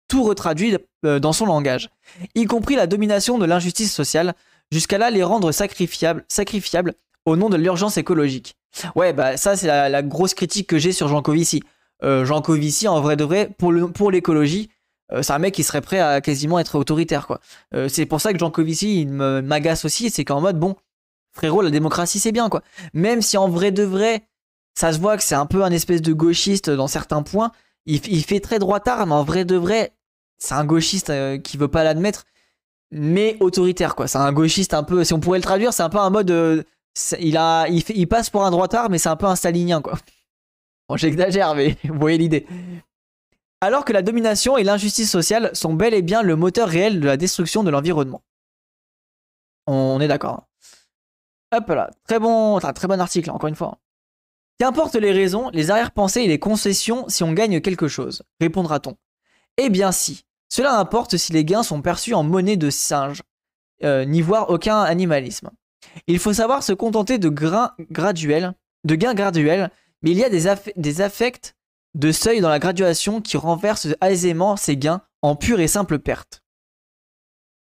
tout retraduit euh, dans son langage, y compris la domination de l'injustice sociale, jusqu'à là les rendre sacrifiables, sacrifiables au nom de l'urgence écologique. Ouais, bah ça c'est la, grosse critique que j'ai sur Jean Covici. Euh, Jean Covici, en vrai de vrai, pour l'écologie, euh, c'est un mec qui serait prêt à quasiment être autoritaire, quoi. Euh, c'est pour ça que Jean Covici, il m'agace aussi, c'est qu'en mode, bon, frérot, la démocratie c'est bien, quoi. Même si en vrai de vrai, ça se voit que c'est un peu un espèce de gauchiste dans certains points, il, il fait très droitard, mais en vrai de vrai, c'est un gauchiste qui veut pas l'admettre, mais autoritaire, quoi. C'est un gauchiste un peu, si on pourrait le traduire, c'est un peu un mode il, a, il, passe pour un droitard, mais c'est un peu un stalinien, quoi. Bon, j'exagère, mais vous voyez l'idée. Alors que la domination et l'injustice sociale sont bel et bien le moteur réel de la destruction de l'environnement. On est d'accord. Hein. Hop là, très bon, très bon article, encore une fois. Qu'importe les raisons, les arrière-pensées et les concessions si on gagne quelque chose, répondra-t-on. Eh bien si. Cela importe si les gains sont perçus en monnaie de singe, euh, n'y voir aucun animalisme. Il faut savoir se contenter de, gains graduels, mais il y a des, des affects de seuil dans la graduation qui renversent aisément ces gains en pure et simple perte.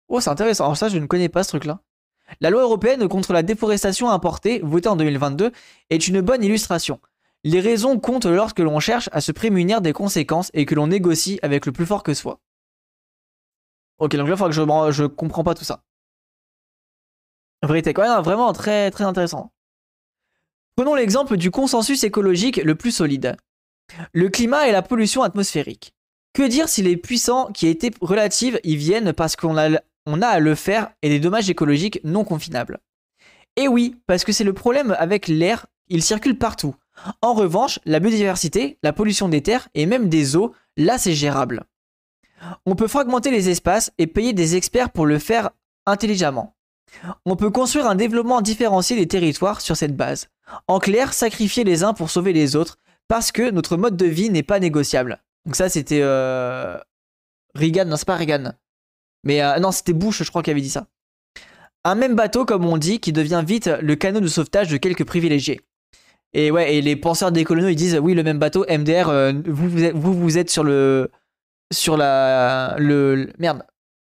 Oh, c'est intéressant. Alors ça, je ne connais pas ce truc-là. La loi européenne contre la déforestation importée, votée en 2022, est une bonne illustration. Les raisons comptent lorsque l'on cherche à se prémunir des conséquences et que l'on négocie avec le plus fort que soi. Ok, donc là, il que je, comprends pas tout ça. Même vraiment très intéressant. Prenons l'exemple du consensus écologique le plus solide. Le climat et la pollution atmosphérique. Que dire si les puissants qui étaient relatives y viennent parce qu'on a, on a à le faire et des dommages écologiques non confinables? Eh oui, parce que c'est le problème avec l'air, il circule partout. En revanche, la biodiversité, la pollution des terres et même des eaux, là c'est gérable. On peut fragmenter les espaces et payer des experts pour le faire intelligemment. On peut construire un développement différencié des territoires sur cette base. En clair, sacrifier les uns pour sauver les autres, parce que notre mode de vie n'est pas négociable. Donc ça, c'était euh... Reagan, non, c'est pas Reagan. Mais euh, non, c'était Bush, je crois, qui avait dit ça. Un même bateau, comme on dit, qui devient vite le canot de sauvetage de quelques privilégiés. Et ouais, et les penseurs des coloniaux, ils disent, oui, le même bateau, MDR, euh, vous, vous, êtes, vous, vous êtes sur le... Sur la... Le... Merde.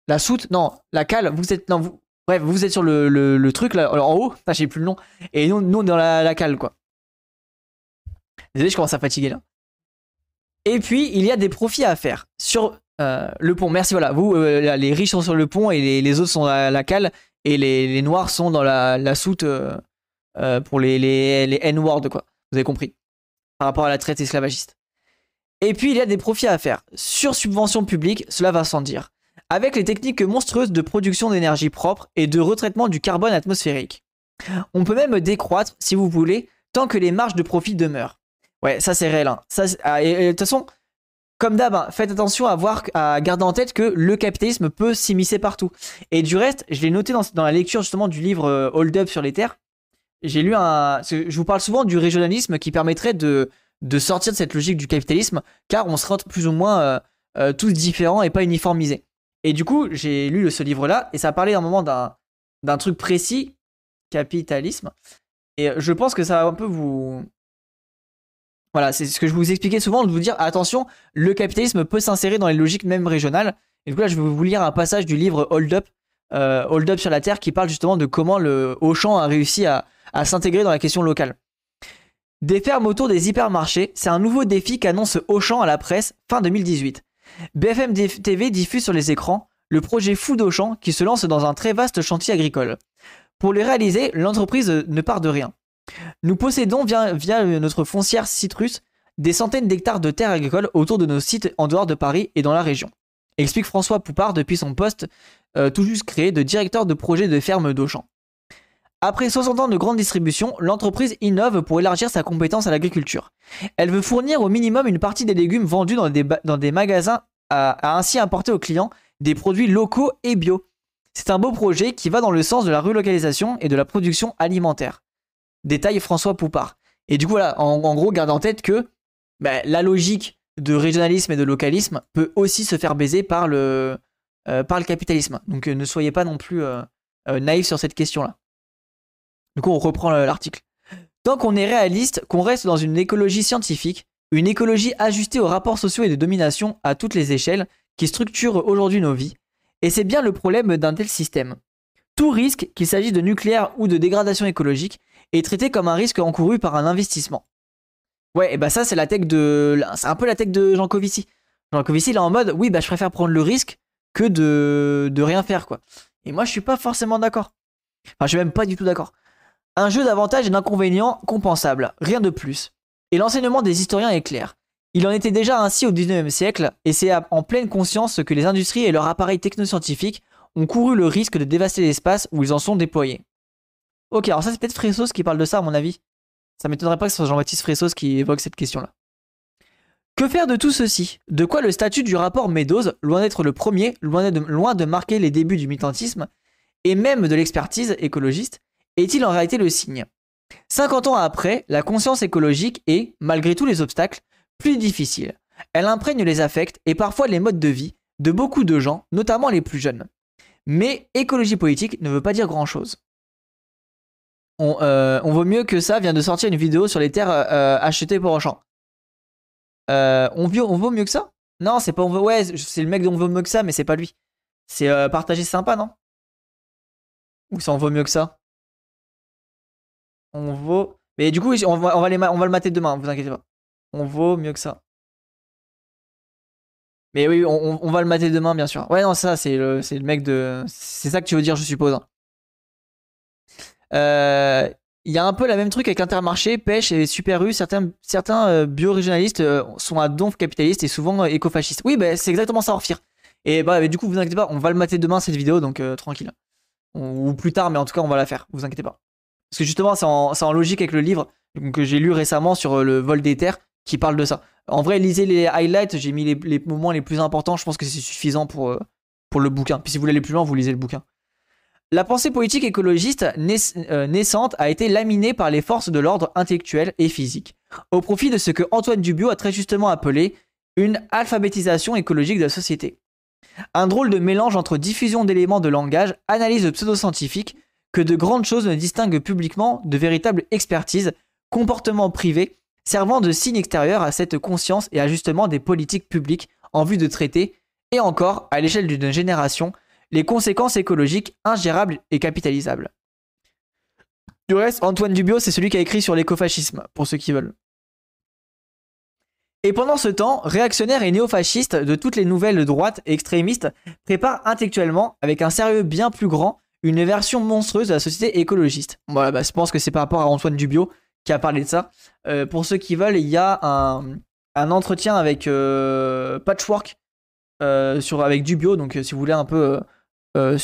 La soute Non, la cale, vous êtes... Non, vous, Bref, vous êtes sur le, truc là, en haut, je sais plus le nom, et nous, nous dans la, cale, quoi. Désolé, je commence à fatiguer là. Et puis, il y a des profits à faire sur euh, le pont. Merci, voilà. Vous, euh, les riches sont sur le pont et les, autres sont à la cale, et les, noirs sont dans la, soute euh, pour les, les, N-word, quoi. Vous avez compris. Par rapport à la traite esclavagiste. Et puis, il y a des profits à faire. Sur subvention publique, cela va sans dire avec les techniques monstrueuses de production d'énergie propre et de retraitement du carbone atmosphérique. On peut même décroître, si vous voulez, tant que les marges de profit demeurent. Ouais, ça c'est réel. Hein. Ah, de toute façon, comme d'hab, hein, faites attention à, voir, à garder en tête que le capitalisme peut s'immiscer partout. Et du reste, je l'ai noté dans, la lecture justement du livre euh, Hold Up sur les terres. J'ai lu un. Je vous parle souvent du régionalisme qui permettrait de, de sortir de cette logique du capitalisme, car on sera plus ou moins euh, euh, tous différents et pas uniformisés. Et du coup, j'ai lu ce livre-là, et ça parlait à un moment d'un truc précis, capitalisme. Et je pense que ça va un peu vous. Voilà, c'est ce que je vous expliquais souvent, de vous dire attention, le capitalisme peut s'insérer dans les logiques même régionales. Et du coup, là, je vais vous lire un passage du livre Hold Up, euh, Hold Up sur la Terre, qui parle justement de comment le Auchan a réussi à, à s'intégrer dans la question locale. Des fermes autour des hypermarchés, c'est un nouveau défi qu'annonce Auchan à la presse fin 2018. BFM TV diffuse sur les écrans le projet fou d'Auchan qui se lance dans un très vaste chantier agricole. Pour les réaliser, l'entreprise ne part de rien. Nous possédons via, via notre foncière Citrus des centaines d'hectares de terres agricoles autour de nos sites en dehors de Paris et dans la région. Explique François Poupard depuis son poste euh, tout juste créé de directeur de projet de ferme d'Auchan. Après 60 ans de grande distribution, l'entreprise innove pour élargir sa compétence à l'agriculture. Elle veut fournir au minimum une partie des légumes vendus dans des, magasins à, ainsi apporter aux clients des produits locaux et bio. C'est un beau projet qui va dans le sens de la relocalisation et de la production alimentaire. Détaille François Poupard. Et du coup, voilà, en, gros, garde en tête que bah, la logique de régionalisme et de localisme peut aussi se faire baiser par le, euh, par le capitalisme. Donc euh, ne soyez pas non plus euh, naïfs sur cette question-là. Du coup, on reprend l'article. Tant qu'on est réaliste, qu'on reste dans une écologie scientifique, une écologie ajustée aux rapports sociaux et de domination à toutes les échelles qui structure aujourd'hui nos vies, et c'est bien le problème d'un tel système. Tout risque, qu'il s'agisse de nucléaire ou de dégradation écologique, est traité comme un risque encouru par un investissement. Ouais, et bah ça c'est la tech de, c'est un peu la tech de Jean Covici. Jean Covici il est en mode, oui bah je préfère prendre le risque que de, de rien faire quoi. Et moi je suis pas forcément d'accord. Enfin je suis même pas du tout d'accord. Un jeu d'avantages et d'inconvénients compensable, rien de plus. Et l'enseignement des historiens est clair. Il en était déjà ainsi au 19e siècle, et c'est en pleine conscience que les industries et leurs appareils technoscientifiques ont couru le risque de dévaster l'espace où ils en sont déployés. Ok, alors ça c'est peut-être Fressos qui parle de ça à mon avis. Ça m'étonnerait pas que ce soit Jean-Baptiste Fressos qui évoque cette question-là. Que faire de tout ceci? De quoi le statut du rapport Meadows, loin d'être le premier, loin de, loin de marquer les débuts du militantisme, et même de l'expertise écologiste, est-il en réalité le signe? 50 ans après, la conscience écologique est, malgré tous les obstacles, plus difficile. Elle imprègne les affects et parfois les modes de vie de beaucoup de gens, notamment les plus jeunes. Mais écologie politique ne veut pas dire grand-chose. On, euh, vaut mieux que ça vient de sortir une vidéo sur les terres euh, achetées pour Auchan. Euh, on, vaut mieux que ça? Non, c'est pas on veut. Ouais, c'est le mec dont on vaut mieux que ça, mais c'est pas lui. C'est euh, partager sympa, non? Ou ça en vaut mieux que ça? On vaut. Mais du coup, on va, on va, le mater demain, vous inquiétez pas. On vaut mieux que ça. Mais oui, on, va le mater demain, bien sûr. Ouais, non, ça, c'est le, le mec de. C'est ça que tu veux dire, je suppose. Hein. Euh, il y a un peu la même truc avec Intermarché, Pêche et Super U. Certains, certains euh, bio-régionalistes euh, sont à donf capitalistes et souvent écofascistes. Oui, bah, c'est exactement ça, Orfir. Et bah, du coup, vous inquiétez pas, on va le mater demain cette vidéo, donc tranquille. ou plus tard, mais en tout cas, on va la faire. Vous inquiétez pas. Parce que justement, c'est en, logique avec le livre que j'ai lu récemment sur le vol des terres qui parle de ça. En vrai, lisez les highlights, j'ai mis les, moments les plus importants, je pense que c'est suffisant pour, euh, pour le bouquin. Puis si vous voulez aller plus loin, vous lisez le bouquin. La pensée politique écologiste euh, naissante a été laminée par les forces de l'ordre intellectuel et physique, au profit de ce que Antoine Dubiot a très justement appelé une alphabétisation écologique de la société. Un drôle de mélange entre diffusion d'éléments de langage, analyse pseudo-scientifique, que de grandes choses ne distinguent publiquement de véritable expertise, comportement privé servant de signe extérieur à cette conscience et ajustement des politiques publiques en vue de traiter, et encore, à l'échelle d'une génération, les conséquences écologiques ingérables et capitalisables. Du reste, Antoine Dubio, c'est celui qui a écrit sur l'écofascisme, pour ceux qui veulent. Et pendant ce temps, réactionnaires et néofascistes de toutes les nouvelles droites extrémistes préparent intellectuellement, avec un sérieux bien plus grand, une version monstrueuse de la société écologiste. Bah, je pense que c'est par rapport à Antoine Dubio, qui a parlé de ça. Euh, pour ceux qui veulent, il y a un, entretien avec euh, Patchwork euh, sur, avec Dubio, donc si vous voulez un peu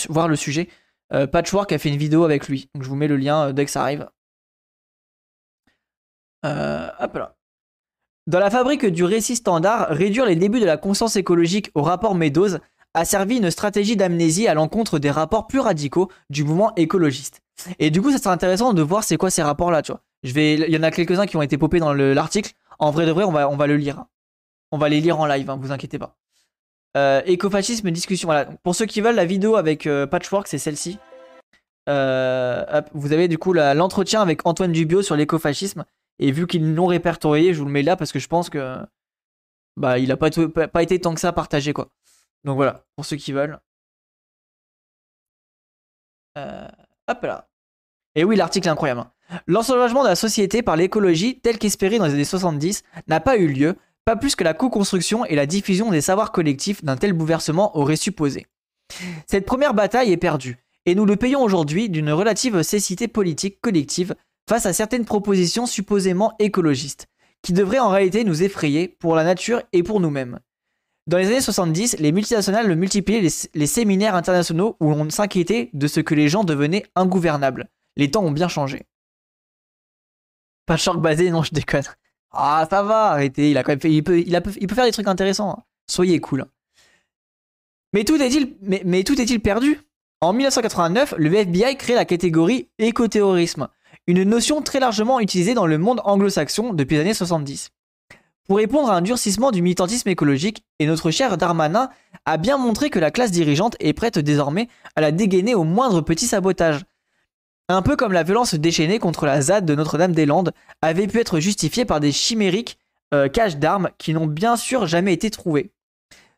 voir le sujet, Patchwork a fait une vidéo avec lui. Je vous mets le lien dès que ça arrive. hop là. Dans la fabrique du récit standard, réduire les débuts de la conscience écologique au rapport Meadows a servi une stratégie d'amnésie à l'encontre des rapports plus radicaux du mouvement écologiste. Et du coup, ça serait intéressant de voir c'est quoi ces rapports-là, tu vois. Il y en a quelques-uns qui ont été popés dans l'article. En vrai de vrai, on va, on va le lire. On va les lire en live, hein, vous inquiétez pas. Euh, écofascisme discussion. Voilà. Pour ceux qui veulent la vidéo avec euh, Patchwork, c'est celle-ci. Euh, vous avez du coup l'entretien avec Antoine Dubio sur l'écofascisme. Et vu qu'ils l'ont répertorié, je vous le mets là parce que je pense que bah il a pas, pas été tant que ça partagé quoi. Donc voilà, pour ceux qui veulent. hop là. Et oui, l'article incroyable. Hein. L'ensauvagement de la société par l'écologie, tel qu'espéré dans les années 70, n'a pas eu lieu, pas plus que la co-construction et la diffusion des savoirs collectifs d'un tel bouleversement auraient supposé. Cette première bataille est perdue, et nous le payons aujourd'hui d'une relative cécité politique collective face à certaines propositions supposément écologistes, qui devraient en réalité nous effrayer pour la nature et pour nous-mêmes. Dans les années 70, les multinationales multipliaient les, séminaires internationaux où on s'inquiétait de ce que les gens devenaient ingouvernables. Les temps ont bien changé. Pas shark basé, non, je déconne. Ah, ça va, arrêtez. Il a quand même il peut, il, a, faire des trucs intéressants. hein. Soyez cool. Mais tout est-il, mais, mais tout est-il perdu? En 1989, le FBI crée la catégorie écoterrorisme, une notion très largement utilisée dans le monde anglo-saxon depuis les années 70. Pour répondre à un durcissement du militantisme écologique, et notre cher Darmanin a bien montré que la classe dirigeante est prête désormais à la dégainer au moindre petit sabotage. Un peu comme la violence déchaînée contre la ZAD de Notre-Dame-des-Landes avait pu être justifiée par des chimériques euh, caches d'armes qui n'ont bien sûr jamais été trouvées.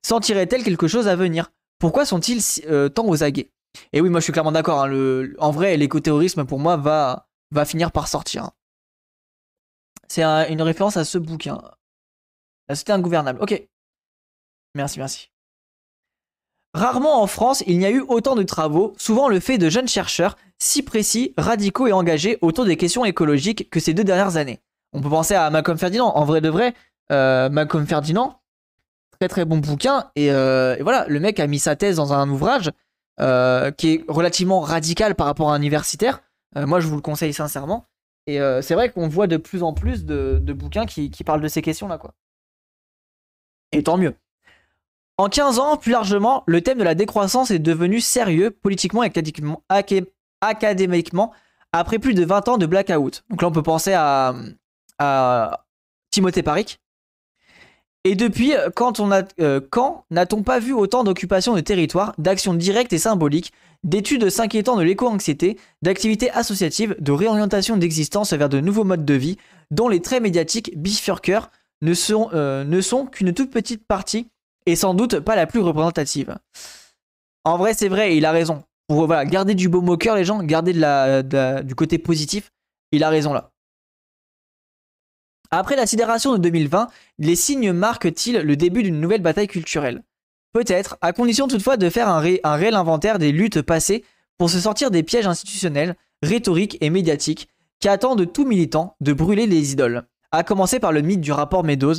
Sentirait-elle quelque chose à venir? Pourquoi sont-ils euh, tant aux aguets? Et oui, moi je suis clairement d'accord. hein, le- en vrai, l'écoterrorisme pour moi va, va finir par sortir. C'est un- une référence à ce bouquin. La société ingouvernable. Ok. Merci, merci. Rarement en France, il n'y a eu autant de travaux, souvent le fait de jeunes chercheurs si précis, radicaux et engagés autour des questions écologiques que ces deux dernières années. On peut penser à Malcolm Ferdinand. En vrai de vrai, euh, Malcolm Ferdinand, très très bon bouquin. Et, euh, voilà, le mec a mis sa thèse dans un ouvrage euh, qui est relativement radical par rapport à un universitaire. Euh, moi, je vous le conseille sincèrement. Et c'est vrai qu'on voit de plus en plus de, de bouquins qui, qui parlent de ces questions-là, quoi. Et tant mieux. En 15 ans, plus largement, le thème de la décroissance est devenu sérieux politiquement et académiquement, aca- académiquement après plus de 20 ans de blackout. Donc là, on peut penser à, Timothée Paric. Et depuis, euh, quand n'a-t-on pas vu autant d'occupations de territoire, d'actions directes et symboliques, d'études s'inquiétant de l'éco-anxiété, d'activités associatives, de réorientation d'existence vers de nouveaux modes de vie, dont les traits médiatiques bifurqueurs ne sont, euh, ne sont qu'une toute petite partie et sans doute pas la plus représentative. En vrai, c'est vrai, il a raison. Pour voilà, garder du baume au cœur, les gens, garder du côté positif, il a raison là. Après la sidération de 2020, les signes marquent-ils le début d'une nouvelle bataille culturelle? Peut-être, à condition toutefois de faire un, ré- un réel inventaire des luttes passées pour se sortir des pièges institutionnels, rhétoriques et médiatiques qui attendent de tout militant de brûler les idoles, à commencer par le mythe du rapport Meadows,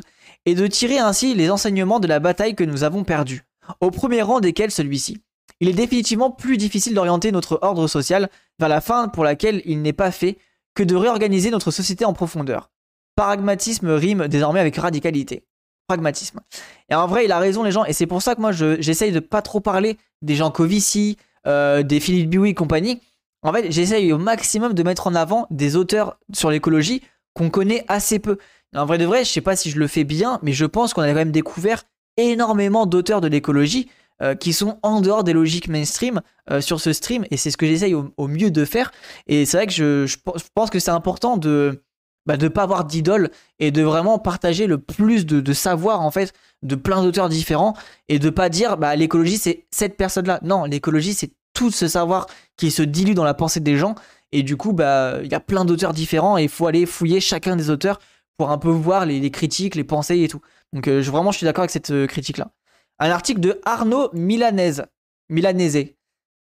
et de tirer ainsi les enseignements de la bataille que nous avons perdue, au premier rang desquels celui-ci. Il est définitivement plus difficile d'orienter notre ordre social vers la fin pour laquelle il n'est pas fait que de réorganiser notre société en profondeur. Pragmatisme rime désormais avec radicalité. Pragmatisme. Et en vrai, il a raison, les gens, et c'est pour ça que moi, je- j'essaye de pas trop parler des gens Covici, euh, des Philippe Biouy et compagnie. En fait, j'essaye au maximum de mettre en avant des auteurs sur l'écologie qu'on connaît assez peu. En vrai de vrai, je sais pas si je le fais bien, mais je pense qu'on a quand même découvert énormément d'auteurs de l'écologie euh, qui sont en dehors des logiques mainstream euh, sur ce stream, et c'est ce que j'essaye au, mieux de faire. Et c'est vrai que je, je pe- je pense que c'est important de bah, de pas avoir d'idole et de vraiment partager le plus de, de savoir en fait de plein d'auteurs différents et de pas dire bah l'écologie c'est cette personne là non l'écologie c'est tout ce savoir qui se dilue dans la pensée des gens et du coup bah il y a plein d'auteurs différents et il faut aller fouiller chacun des auteurs pour un peu voir les, critiques les pensées et tout donc euh, je, vraiment je suis d'accord avec cette critique là un article de Arnaud Milanese Milanese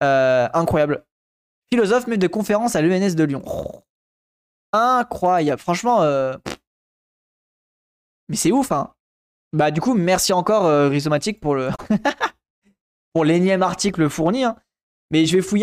Euh, incroyable philosophe maître de conférence à l'ENS de Lyon incroyable. Franchement, euh, mais c'est ouf, hein. Bah du coup, merci encore euh, Rhizomatique pour le pour l'énième article fourni. hein. Mais je vais fouiller un